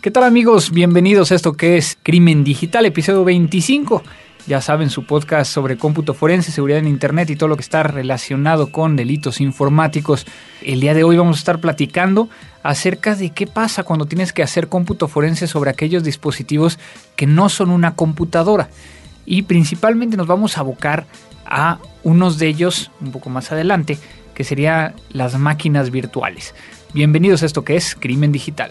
¿Qué tal amigos? Bienvenidos a esto que es Crimen Digital, episodio 25. Ya saben, su podcast sobre cómputo forense, seguridad en Internet y todo lo que está relacionado con delitos informáticos. El día de hoy vamos a estar platicando acerca de qué pasa cuando tienes que hacer cómputo forense sobre aquellos dispositivos que no son una computadora. Y principalmente nos vamos a abocar a unos de ellos un poco más adelante, que serían las máquinas virtuales. Bienvenidos a esto que es Crimen Digital.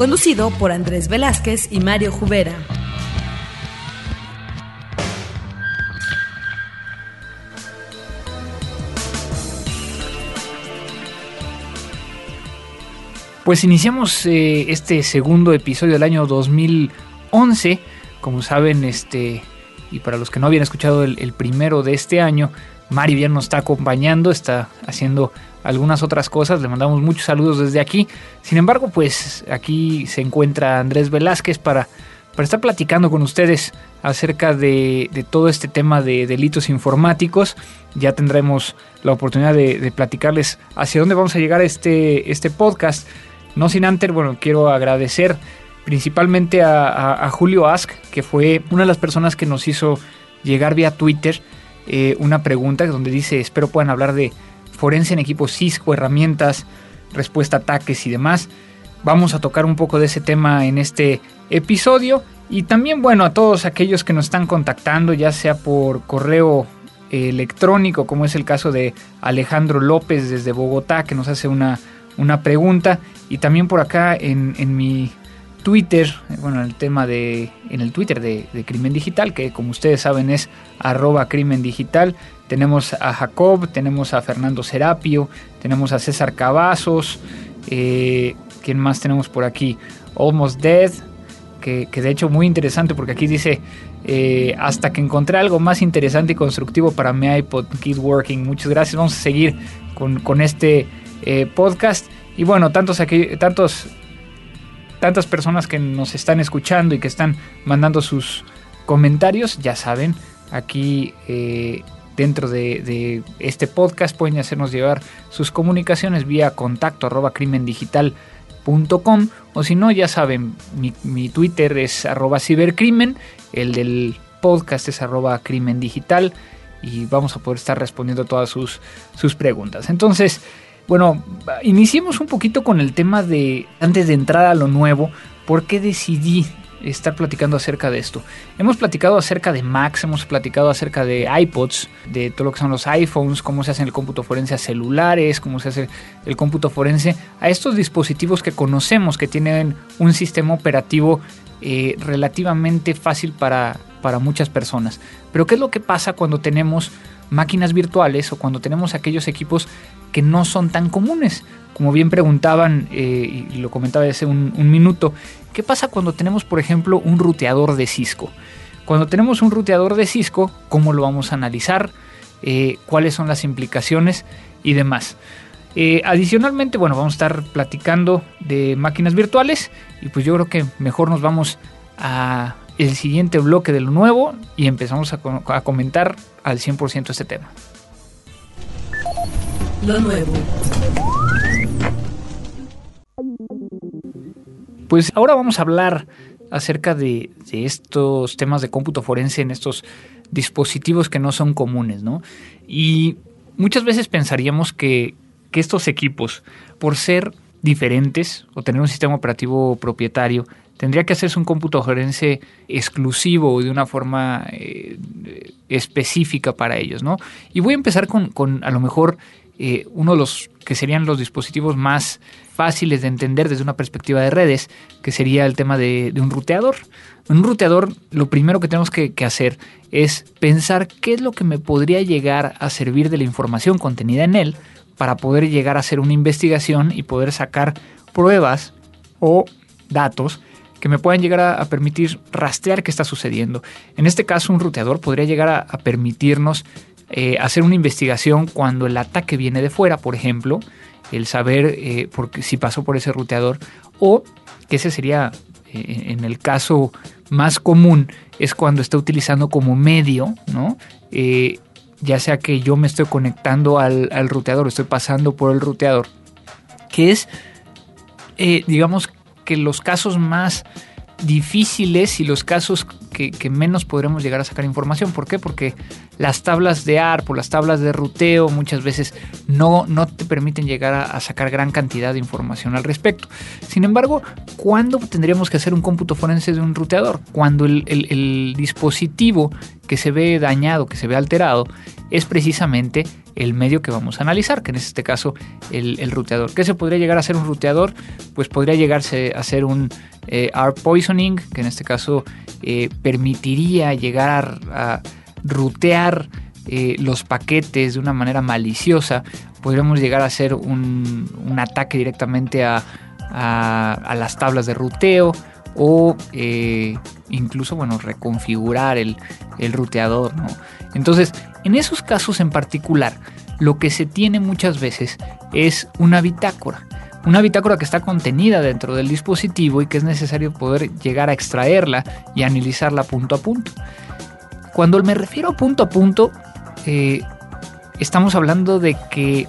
conducido por Andrés Velázquez y Mario Jubera. Pues iniciamos eh, este segundo episodio del año 2011. Como saben, este, y para los que no habían escuchado el, el primero de este año, Mari bien nos está acompañando, está haciendo algunas otras cosas. Le mandamos muchos saludos desde aquí. Sin embargo, pues aquí se encuentra Andrés Velázquez para, para estar platicando con ustedes acerca de, todo este tema de delitos informáticos. Ya tendremos la oportunidad de, platicarles hacia dónde vamos a llegar este, este podcast. No sin antes, bueno, quiero agradecer principalmente a, Julio Ask, que fue una de las personas que nos hizo llegar vía Twitter eh, una pregunta donde dice, espero puedan hablar de forense en equipos Cisco, herramientas, respuesta a ataques y demás. Vamos a tocar un poco de ese tema en este episodio. Y también, bueno, a todos aquellos que nos están contactando, ya sea por correo electrónico, como es el caso de Alejandro López desde Bogotá, que nos hace una, una pregunta. Y también por acá en, en mi Twitter, bueno, el tema de, en el Twitter de, Crimen Digital, que como ustedes saben es arroba Crimen Digital. Tenemos a Jacob, tenemos a Fernando Serapio, tenemos a César Cavazos, eh, ¿quién más tenemos por aquí? Almost Dead, que, de hecho muy interesante porque aquí dice, eh, hasta que encontré algo más interesante y constructivo para mi iPod Keep Working. Muchas gracias, vamos a seguir con, este eh, podcast. Y bueno, tantos, aquí, tantos tantas personas que nos están escuchando y que están mandando sus comentarios, ya saben, aquí eh, dentro de, este podcast pueden hacernos llevar sus comunicaciones vía contacto arroba crimendigital.com o si no, ya saben, mi, Twitter es arroba cibercrimen, el del podcast es arroba crimen digital y vamos a poder estar respondiendo todas sus, sus preguntas. Entonces, bueno, iniciemos un poquito con el tema de, antes de entrar a lo nuevo, ¿por qué decidí estar platicando acerca de esto? Hemos platicado acerca de Macs, hemos platicado acerca de iPods, de todo lo que son los iPhones, cómo se hace el cómputo forense a celulares, cómo se hace el cómputo forense a estos dispositivos que conocemos que tienen un sistema operativo eh, relativamente fácil para, para muchas personas. Pero ¿qué es lo que pasa cuando tenemos máquinas virtuales o cuando tenemos aquellos equipos que no son tan comunes. Como bien preguntaban, eh, y lo comentaba hace un, minuto, ¿qué pasa cuando tenemos, por ejemplo, un ruteador de Cisco? Cuando tenemos un ruteador de Cisco, ¿cómo lo vamos a analizar? Eh, ¿Cuáles son las implicaciones y demás? Eh, adicionalmente, bueno, vamos a estar platicando de máquinas virtuales y pues yo creo que mejor nos vamos a el siguiente bloque de lo nuevo y empezamos a, a comentar al 100% este tema lo nuevo. Pues ahora vamos a hablar acerca de, estos temas de cómputo forense en estos dispositivos que no son comunes, ¿no? Y muchas veces pensaríamos que, que estos equipos, por ser diferentes o tener un sistema operativo propietario, tendría que hacerse un cómputo forense exclusivo y de una forma eh, específica para ellos, ¿no? Y voy a empezar con, a lo mejor eh, uno de los que serían los dispositivos más fáciles de entender desde una perspectiva de redes, que sería el tema de, un ruteador. Un ruteador lo primero que tenemos que, hacer es pensar qué es lo que me podría llegar a servir de la información contenida en él para poder llegar a hacer una investigación y poder sacar pruebas o datos que me puedan llegar a, permitir rastrear qué está sucediendo. En este caso, un ruteador podría llegar a, permitirnos eh, hacer una investigación cuando el ataque viene de fuera, por ejemplo, el saber eh, si pasó por ese ruteador, o que ese sería, eh, en el caso más común, es cuando está utilizando como medio, ¿no? ya sea que yo me estoy conectando al, al ruteador, estoy pasando por el ruteador, que es, digamos, que los casos más difíciles y los casos que, menos podremos llegar a sacar información. ¿Por qué? Porque las tablas de ARP o las tablas de ruteo muchas veces no, no te permiten llegar a, sacar gran cantidad de información al respecto. Sin embargo, ¿cuándo tendríamos que hacer un cómputo forense de un ruteador? Cuando el dispositivo que se ve dañado, que se ve alterado, es precisamente el medio que vamos a analizar, que en este caso el, ruteador. ¿Qué se podría llegar a ser un ruteador? Pues podría llegarse a ser un eh, poisoning, que en este caso eh, permitiría llegar a, rutear eh, los paquetes de una manera maliciosa. Podríamos llegar a hacer un, un ataque directamente a, a, las tablas de ruteo o incluso bueno reconfigurar el, el ruteador ¿no? entonces en esos casos en particular, lo que se tiene muchas veces es una bitácora. Una bitácora que está contenida dentro del dispositivo y que es necesario poder llegar a extraerla y analizarla punto a punto. Cuando me refiero a punto a punto, eh, estamos hablando de que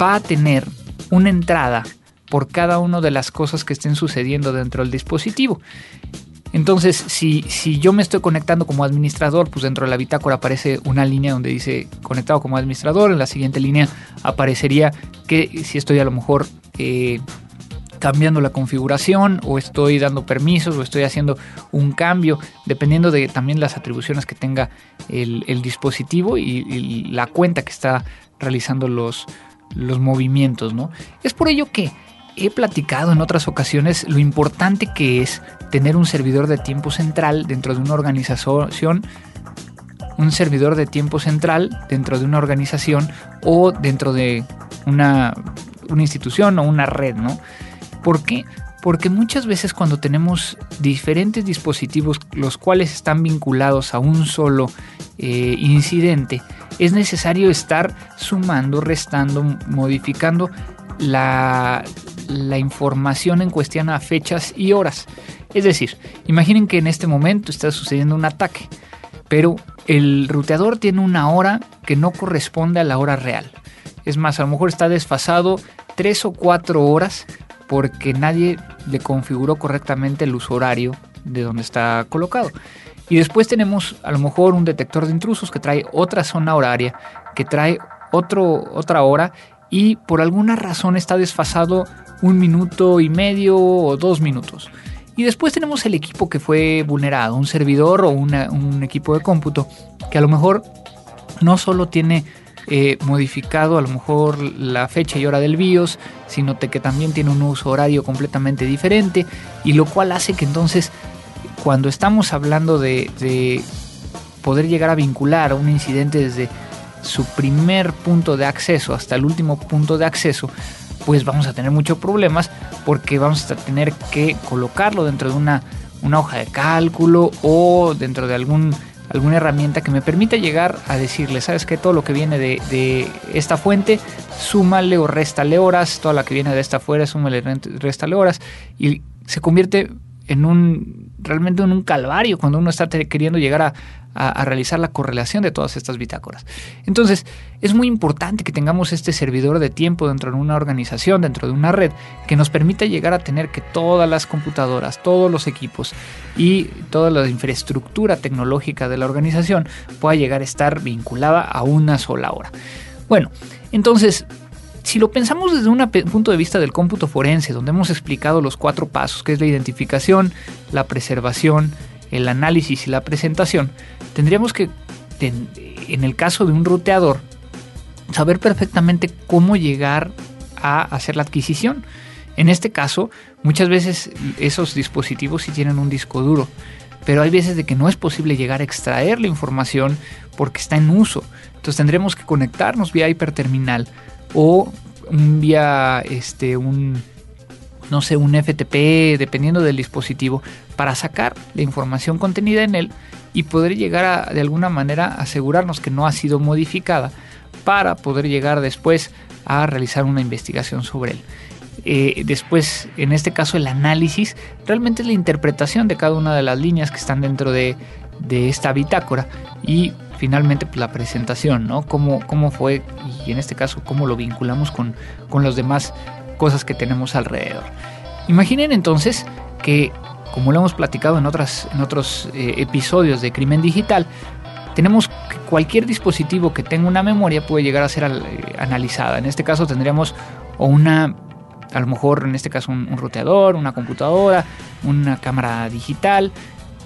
va a tener una entrada por cada una de las cosas que estén sucediendo dentro del dispositivo. Entonces, si, si yo me estoy conectando como administrador, pues dentro de la bitácora aparece una línea donde dice conectado como administrador. En la siguiente línea aparecería que si estoy a lo mejor eh, cambiando la configuración o estoy dando permisos o estoy haciendo un cambio, dependiendo de también las atribuciones que tenga el, dispositivo y, la cuenta que está realizando los, los movimientos, ¿no? Es por ello que he platicado en otras ocasiones lo importante que es tener un servidor de tiempo central dentro de una organización, un servidor de tiempo central dentro de una organización o dentro de una, institución o una red, ¿no? ¿Por qué? Porque muchas veces cuando tenemos diferentes dispositivos los cuales están vinculados a un solo eh, incidente, es necesario estar sumando, restando, modificando la, información en cuestión a fechas y horas. Es decir, imaginen que en este momento está sucediendo un ataque, pero el ruteador tiene una hora que no corresponde a la hora real. Es más, a lo mejor está desfasado tres o cuatro horas porque nadie le configuró correctamente el uso horario de donde está colocado. Y después tenemos a lo mejor un detector de intrusos que trae otra zona horaria, que trae otro, otra hora y por alguna razón está desfasado un minuto y medio o dos minutos. Y después tenemos el equipo que fue vulnerado, un servidor o un equipo de cómputo que a lo mejor no solo tiene eh, modificado a lo mejor la fecha y hora del BIOS, sino que también tiene un uso horario completamente diferente y lo cual hace que entonces cuando estamos hablando de, de poder llegar a vincular a un incidente desde su primer punto de acceso hasta el último punto de acceso, pues vamos a tener muchos problemas porque vamos a tener que colocarlo dentro de una, una hoja de cálculo o dentro de algún, alguna herramienta que me permita llegar a decirle, sabes que todo lo que viene de, esta fuente, súmale o réstale horas, toda la que viene de esta fuera, súmale, réstale horas y se convierte en un realmente en un calvario cuando uno está queriendo llegar a, a, realizar la correlación de todas estas bitácoras. Entonces, es muy importante que tengamos este servidor de tiempo dentro de una organización, dentro de una red, que nos permita llegar a tener que todas las computadoras, todos los equipos y toda la infraestructura tecnológica de la organización pueda llegar a estar vinculada a una sola hora. Bueno, entonces, si lo pensamos desde un punto de vista del cómputo forense, donde hemos explicado los cuatro pasos, que es la identificación, la preservación, el análisis y la presentación, tendríamos que, en el caso de un ruteador, saber perfectamente cómo llegar a hacer la adquisición. En este caso, muchas veces esos dispositivos sí tienen un disco duro, pero hay veces de que no es posible llegar a extraer la información porque está en uso. Entonces tendremos que conectarnos vía hiperterminal o vía este, un, no sé, un FTP, dependiendo del dispositivo, para sacar la información contenida en él y poder llegar a, de alguna manera, asegurarnos que no ha sido modificada para poder llegar después a realizar una investigación sobre él. Eh, después, en este caso, el análisis realmente es la interpretación de cada una de las líneas que están dentro de, esta bitácora y finalmente pues, la presentación, ¿no? Cómo, cómo fue y en este caso cómo lo vinculamos con, con las demás cosas que tenemos alrededor. Imaginen entonces que, como lo hemos platicado en, otras, en otros eh, episodios de Crimen Digital, tenemos que cualquier dispositivo que tenga una memoria puede llegar a ser eh, analizada. En este caso tendríamos o una, a lo mejor en este caso un, un roteador, una computadora, una cámara digital.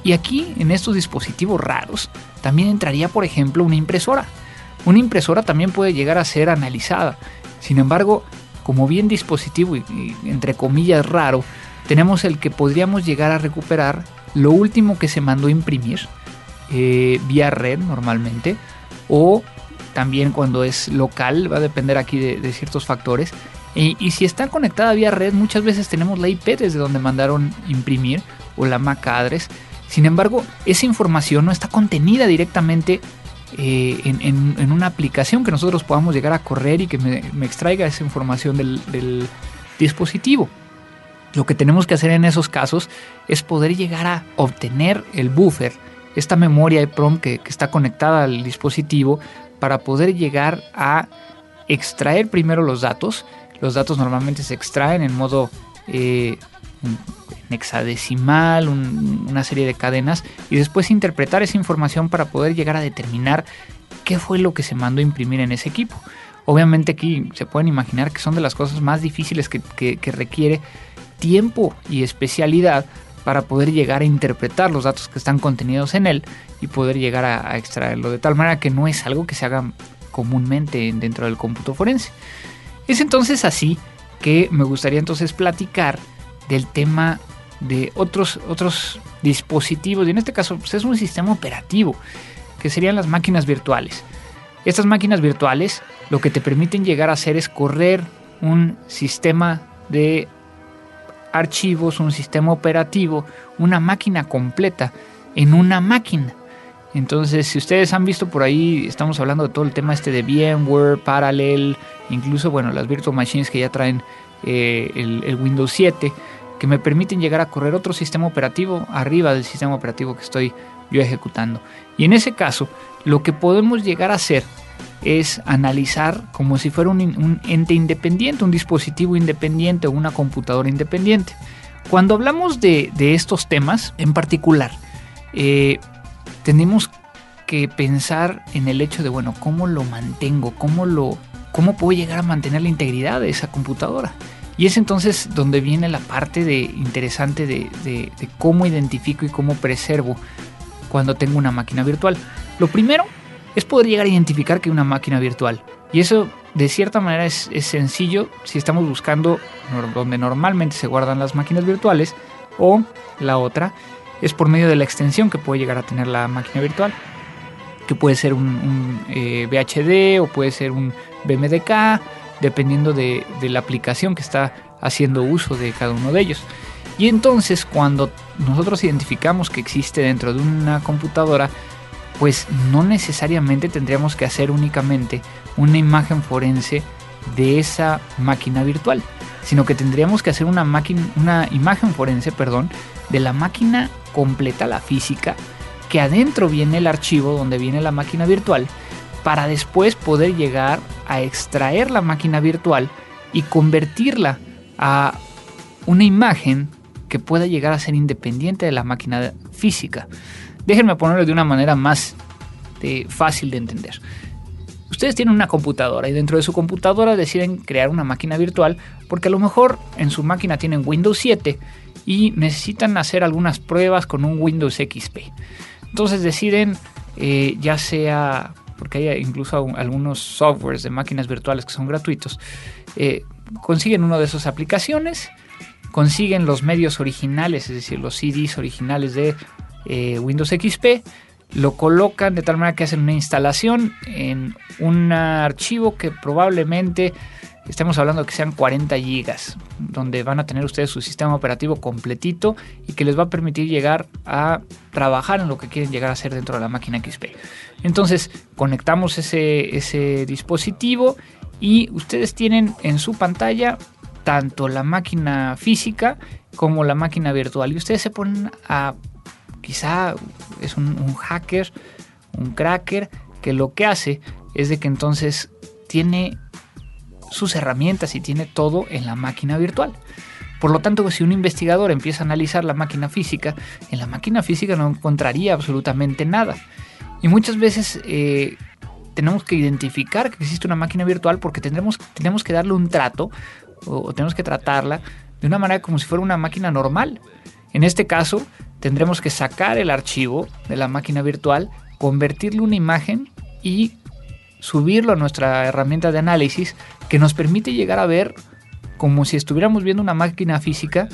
Y aquí en estos dispositivos raros también entraría por ejemplo una impresora. Una impresora también puede llegar a ser analizada. Sin embargo, como bien dispositivo y, entre comillas raro, tenemos el que podríamos llegar a recuperar lo último que se mandó a imprimir eh, vía red normalmente o también cuando es local, va a depender aquí de, ciertos factores. Y, si está conectada vía red, muchas veces tenemos la IP desde donde mandaron imprimir o la MAC address. Sin embargo, esa información no está contenida directamente eh, en, una aplicación que nosotros podamos llegar a correr y que me, extraiga esa información del, dispositivo. Lo que tenemos que hacer en esos casos es poder llegar a obtener el buffer, esta memoria EEPROM que, que está conectada al dispositivo, para poder llegar a extraer primero los datos. Los datos normalmente se extraen en modo eh, hexadecimal, una serie de cadenas, y después interpretar esa información para poder llegar a determinar qué fue lo que se mandó a imprimir en ese equipo. Obviamente aquí se pueden imaginar que son de las cosas más difíciles que, requiere tiempo y especialidad para poder llegar a interpretar los datos que están contenidos en él y poder llegar a, a, extraerlo de tal manera que no es algo que se haga comúnmente dentro del cómputo forense. Es entonces así que me gustaría entonces platicar del tema de otros, otros dispositivos, y en este caso pues, es un sistema operativo, que serían las máquinas virtuales. Estas máquinas virtuales lo que te permiten llegar a hacer es correr un sistema de archivos, un sistema operativo, una máquina completa en una máquina. Entonces, si ustedes han visto por ahí, estamos hablando de todo el tema este de VMware, Parallel, incluso, bueno, las virtual machines que ya traen eh, el Windows 7 que me permiten llegar a correr otro sistema operativo arriba del sistema operativo que estoy yo ejecutando. Y en ese caso, lo que podemos llegar a hacer es analizar como si fuera un, ente independiente, un dispositivo independiente o una computadora independiente. Cuando hablamos de, estos temas en particular, eh, tenemos que pensar en el hecho de, bueno, ¿cómo lo mantengo? ¿Cómo, lo, ¿Cómo puedo llegar a mantener la integridad de esa computadora? Y es entonces donde viene la parte de, interesante de, cómo identifico y cómo preservo cuando tengo una máquina virtual. Lo primero es poder llegar a identificar que hay una máquina virtual. Y eso de cierta manera es, sencillo si estamos buscando donde normalmente se guardan las máquinas virtuales o la otra es por medio de la extensión que puede llegar a tener la máquina virtual que puede ser un, VHD eh, o puede ser un BMDK dependiendo de, la aplicación que está haciendo uso de cada uno de ellos. Y entonces cuando nosotros identificamos que existe dentro de una computadora, pues no necesariamente tendríamos que hacer únicamente una imagen forense de esa máquina virtual, sino que tendríamos que hacer una, una imagen forense perdón, de la máquina completa, la física, que adentro viene el archivo donde viene la máquina virtual para después poder llegar a extraer la máquina virtual y convertirla a una imagen que pueda llegar a ser independiente de la máquina física. Déjenme ponerlo de una manera más eh, fácil de entender. Ustedes tienen una computadora y dentro de su computadora deciden crear una máquina virtual porque a lo mejor en su máquina tienen Windows 7 y necesitan hacer algunas pruebas con un Windows XP. Entonces deciden eh, ya sea porque hay incluso algunos softwares de máquinas virtuales que son gratuitos, eh, consiguen una de esas aplicaciones, consiguen los medios originales, es decir, los CDs originales de eh, Windows XP, lo colocan de tal manera que hacen una instalación en un archivo que probablemente estamos hablando que sean 40 gigas, donde van a tener ustedes su sistema operativo completito y que les va a permitir llegar a trabajar en lo que quieren llegar a hacer dentro de la máquina XP. Entonces, conectamos ese, ese dispositivo y ustedes tienen en su pantalla tanto la máquina física como la máquina virtual. Y ustedes se ponen a, quizá es un, un hacker, un cracker, que lo que hace es de que entonces tiene sus herramientas y tiene todo en la máquina virtual. Por lo tanto, si un investigador empieza a analizar la máquina física, en la máquina física no encontraría absolutamente nada. Y muchas veces eh, tenemos que identificar que existe una máquina virtual porque tendremos, tenemos que darle un trato o, tenemos que tratarla de una manera como si fuera una máquina normal. En este caso, tendremos que sacar el archivo de la máquina virtual, convertirlo en una imagen y subirlo a nuestra herramienta de análisis que nos permite llegar a ver como si estuviéramos viendo una máquina física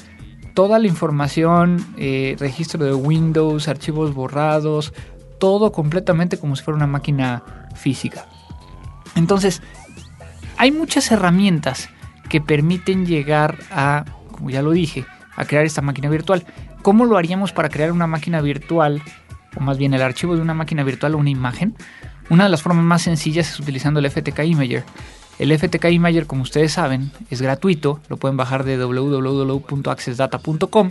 toda la información, eh, registro de Windows, archivos borrados, todo completamente como si fuera una máquina física. Entonces, hay muchas herramientas que permiten llegar a, como ya lo dije, a crear esta máquina virtual. ¿Cómo lo haríamos para crear una máquina virtual, o más bien el archivo de una máquina virtual o una imagen? Una de las formas más sencillas es utilizando el FTK Imager. El FTK Imager, como ustedes saben, es gratuito, lo pueden bajar de www.accessdata.com.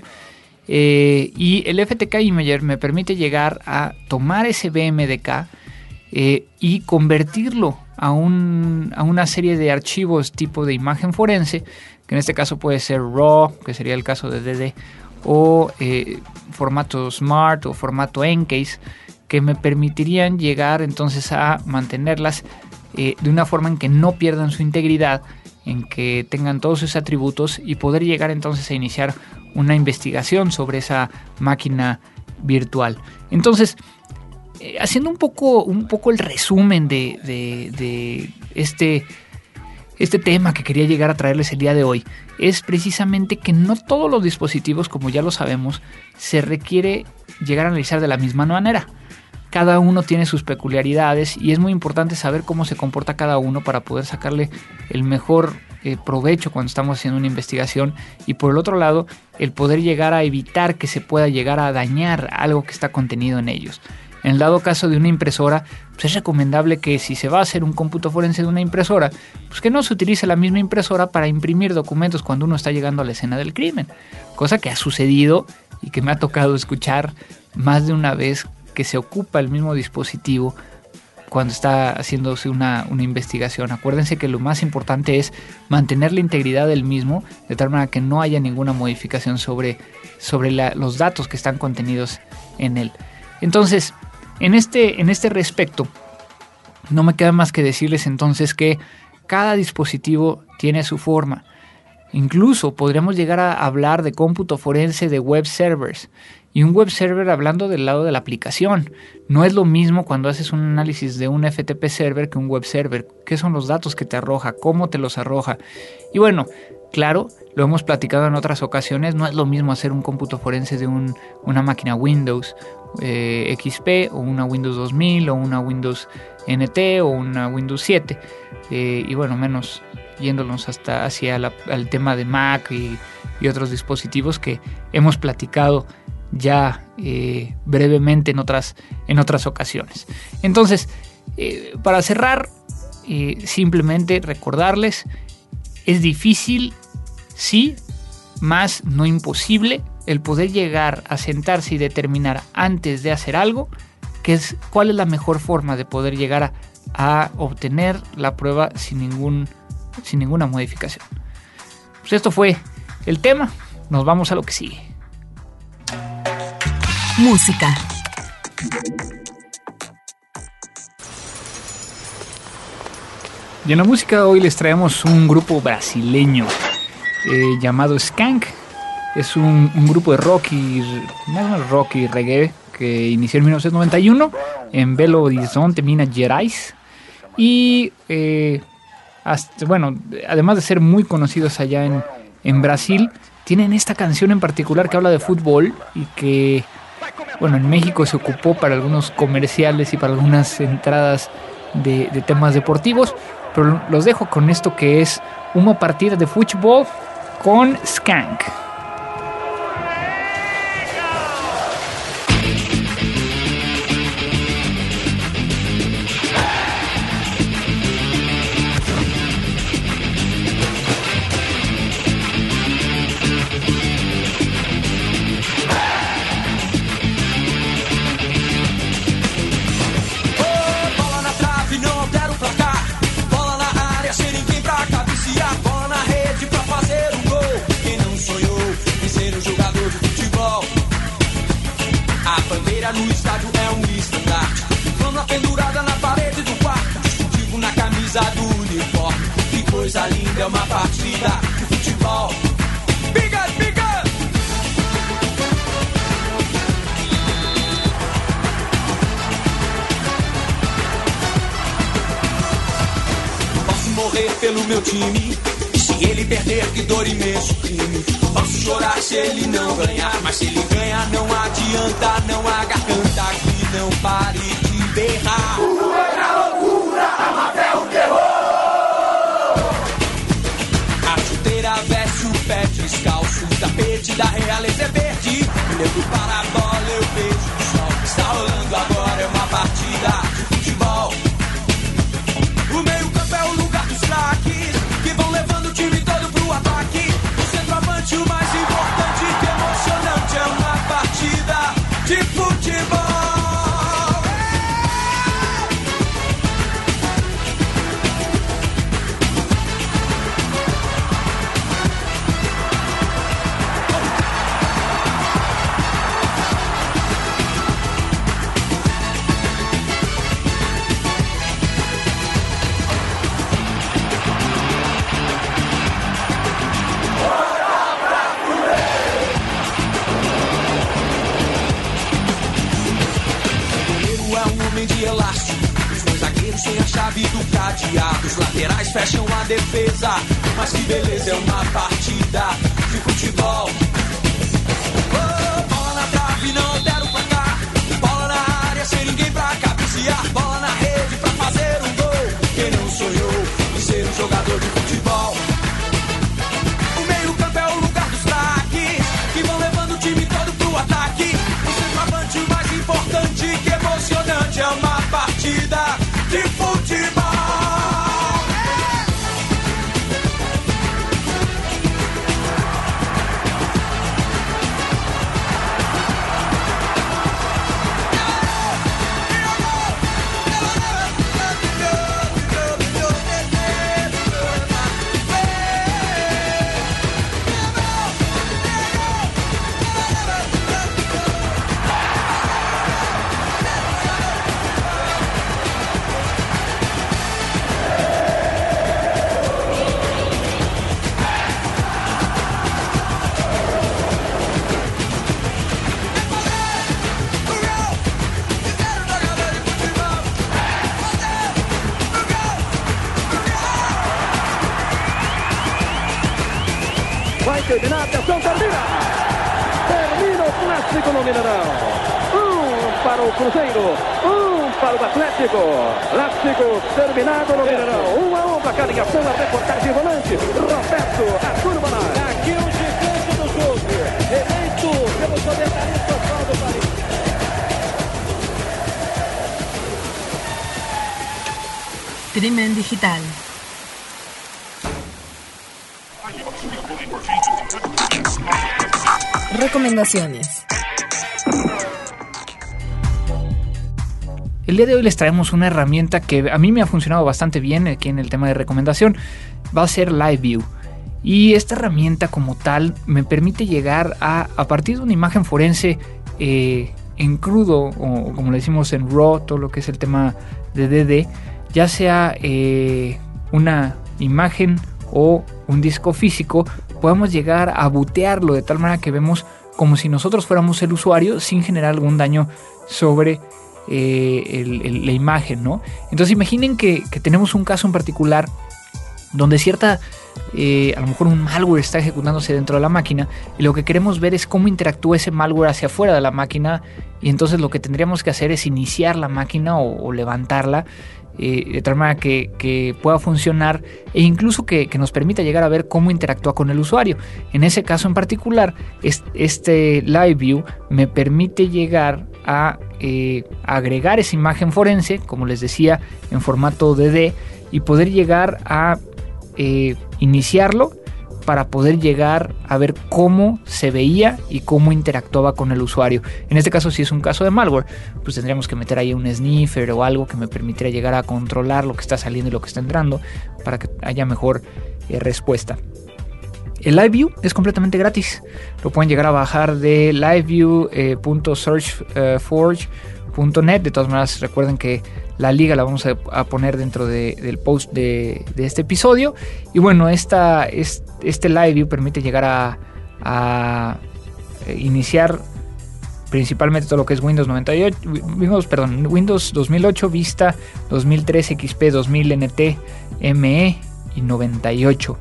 Eh, y el FTK Imager me permite llegar a tomar ese BMDK eh, y convertirlo a, un, a una serie de archivos tipo de imagen forense, que en este caso puede ser RAW, que sería el caso de DD, o eh, formato Smart o formato Encase que me permitirían llegar entonces a mantenerlas eh, de una forma en que no pierdan su integridad, en que tengan todos sus atributos y poder llegar entonces a iniciar una investigación sobre esa máquina virtual. Entonces, eh, haciendo un poco, un poco el resumen de, de, este, este tema que quería llegar a traerles el día de hoy, es precisamente que no todos los dispositivos, como ya lo sabemos, se requiere llegar a analizar de la misma manera. Cada uno tiene sus peculiaridades y es muy importante saber cómo se comporta cada uno para poder sacarle el mejor eh, provecho cuando estamos haciendo una investigación y por el otro lado el poder llegar a evitar que se pueda llegar a dañar algo que está contenido en ellos. En el dado caso de una impresora, pues es recomendable que si se va a hacer un cómputo forense de una impresora, pues que no se utilice la misma impresora para imprimir documentos cuando uno está llegando a la escena del crimen. Cosa que ha sucedido y que me ha tocado escuchar más de una vez que se ocupa el mismo dispositivo cuando está haciéndose una, investigación. Acuérdense que lo más importante es mantener la integridad del mismo, de tal manera que no haya ninguna modificación sobre, sobre los datos que están contenidos en él. Entonces, en este, en este respecto, no me queda más que decirles entonces que cada dispositivo tiene su forma. Incluso podríamos llegar a hablar de cómputo forense de web servers y un web server hablando del lado de la aplicación. No es lo mismo cuando haces un análisis de un FTP server que un web server. ¿Qué son los datos que te arroja? ¿Cómo te los arroja? Y bueno, claro, lo hemos platicado en otras ocasiones, no es lo mismo hacer un cómputo forense de una máquina Windows eh, XP o una Windows 2000 o una Windows NT o una Windows 7. Eh, y bueno, menos yéndonos hasta hacia el tema de Mac y otros dispositivos que hemos platicado ya eh, brevemente en otras, en otras ocasiones. Entonces, eh, para cerrar, eh, simplemente recordarles, es difícil, sí, más no imposible, el poder llegar a sentarse y determinar antes de hacer algo que es, cuál es la mejor forma de poder llegar a, a obtener la prueba sin, ningún, sin ninguna modificación. Pues esto fue el tema, nos vamos a lo que sigue. Música. Y en la música hoy les traemos un grupo brasileño eh, llamado Skank. Es un, grupo de rock y, rock y reggae que inició en 1991 en Belo Horizonte, Minas Gerais. Y eh, bueno, además de ser muy conocidos allá en, en Brasil, tienen esta canción en particular que habla de fútbol y que bueno, en México se ocupó para algunos comerciales y para algunas entradas de, temas deportivos. pero los dejo con esto que es una partida de fútbol con Skank. Pelo meu time. E se ele perder, que dor imenso crime. Posso chorar se ele não ganhar, mas se ele ganhar, não adianta, não há garganta que não pare de berrar. a loucura, até o terror. A chuteira veste o pé descalço, o tapete da realeza é verde. Olhando para a bola, eu vejo o sol. Está rolando agora, é uma partida ataque. O centroavante mais importante Que emocionante é uma partida de futebol Vai terminar, atenção, termina! Termina o clássico no Mineirão. Um para o Cruzeiro, um para o Atlético. Clássico terminado no Mineirão. Um a um para cada ligação, a reportagem volante. Roberto, a turma lá. Aqui o gigante do jogo, eleito pelo comentarista Paulo Paris. Crimen digital. Recomendaciones. El día de hoy les traemos una herramienta que a mí me ha funcionado bastante bien aquí en el tema de recomendación. Va a ser LiveView. Y esta herramienta como tal me permite llegar a, a partir de una imagen forense eh, en crudo, o como le decimos en RAW, todo lo que es el tema de DD, ya sea eh, una imagen o un disco físico, podemos llegar a butearlo de tal manera que vemos como si nosotros fuéramos el usuario sin generar algún daño sobre eh, la imagen, ¿no? Entonces imaginen que, tenemos un caso en particular donde cierta, eh, a lo mejor un malware está ejecutándose dentro de la máquina y lo que queremos ver es cómo interactúa ese malware hacia afuera de la máquina y entonces lo que tendríamos que hacer es iniciar la máquina o levantarla de tal manera que, que, pueda funcionar e incluso que, que, nos permita llegar a ver cómo interactúa con el usuario. En ese caso en particular, este Live View me permite llegar a eh, agregar esa imagen forense, como les decía, en formato DD y poder llegar a eh, iniciarlo para poder llegar a ver cómo se veía y cómo interactuaba con el usuario. En este caso, si es un caso de malware, pues tendríamos que meter ahí un sniffer o algo que me permitiera llegar a controlar lo que está saliendo y lo que está entrando para que haya mejor eh, respuesta. El LiveView es completamente gratis. Lo pueden llegar a bajar de liveview.searchforge.net. de todas maneras, recuerden que la liga la vamos a, poner dentro del post de, este episodio. Y bueno, esta, este LiveView permite llegar a, a eh, iniciar principalmente todo lo que es Windows 98, Windows, perdón, Windows 2008, Vista 2003, XP 2000, NT, ME y 98.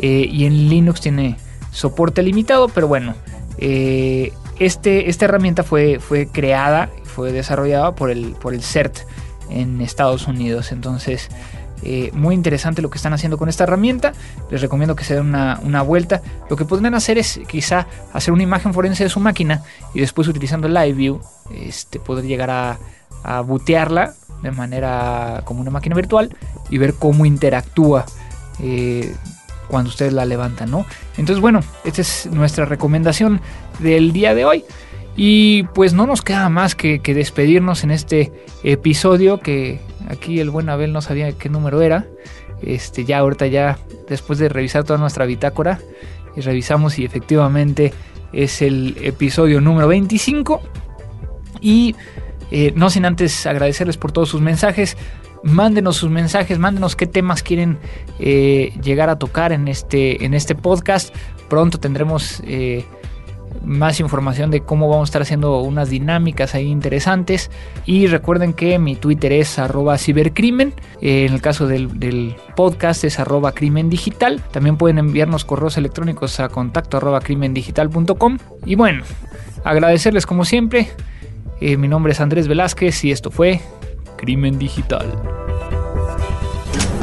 Eh, y en Linux tiene soporte limitado, pero bueno, eh, este, esta herramienta fue, fue creada, fue desarrollada por el, CERT en Estados Unidos. Entonces, eh, muy interesante lo que están haciendo con esta herramienta. Les recomiendo que se den una, vuelta. Lo que podrían hacer es quizá hacer una imagen forense de su máquina y después utilizando Live View este, poder llegar a, a bootearla de manera como una máquina virtual y ver cómo interactúa cuando ustedes la levantan, ¿no? Entonces, bueno, esta es nuestra recomendación del día de hoy. Y pues no nos queda más que, despedirnos en este episodio que aquí el buen Abel no sabía qué número era. Este, ya ahorita ya después de revisar toda nuestra bitácora y revisamos y efectivamente es el episodio número 25 y eh, no sin antes agradecerles por todos sus mensajes mándenos sus mensajes, mándenos qué temas quieren eh, llegar a tocar en este, en este podcast. Pronto tendremos eh, más información de cómo vamos a estar haciendo unas dinámicas ahí interesantes. Y recuerden que mi Twitter es arroba cibercrimen. Eh, en el caso del, podcast es arroba crimen digital. También pueden enviarnos correos electrónicos a contacto. Y bueno, agradecerles como siempre. mi nombre es Andrés Velázquez y esto fue Crimen Digital.